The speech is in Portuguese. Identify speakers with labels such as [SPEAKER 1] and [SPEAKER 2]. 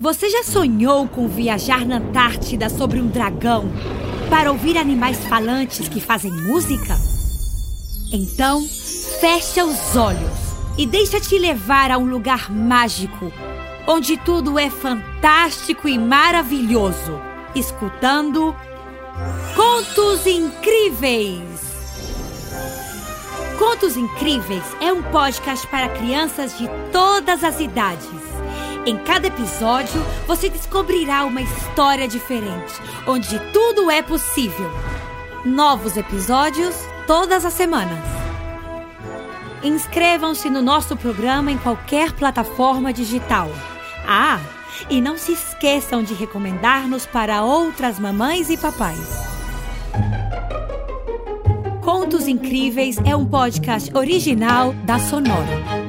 [SPEAKER 1] Você já sonhou com viajar na Antártida sobre um dragão para ouvir animais falantes que fazem música? Então, fecha os olhos e deixa-te levar a um lugar mágico, onde tudo é fantástico e maravilhoso, escutando Contos Incríveis. Contos Incríveis é um podcast para crianças de todas as idades. Em cada episódio, você descobrirá uma história diferente, onde tudo é possível. Novos episódios todas as semanas. Inscrevam-se no nosso programa em qualquer plataforma digital. Ah, e não se esqueçam de recomendar-nos para outras mamães e papais. Contos Incríveis é um podcast original da Sonora.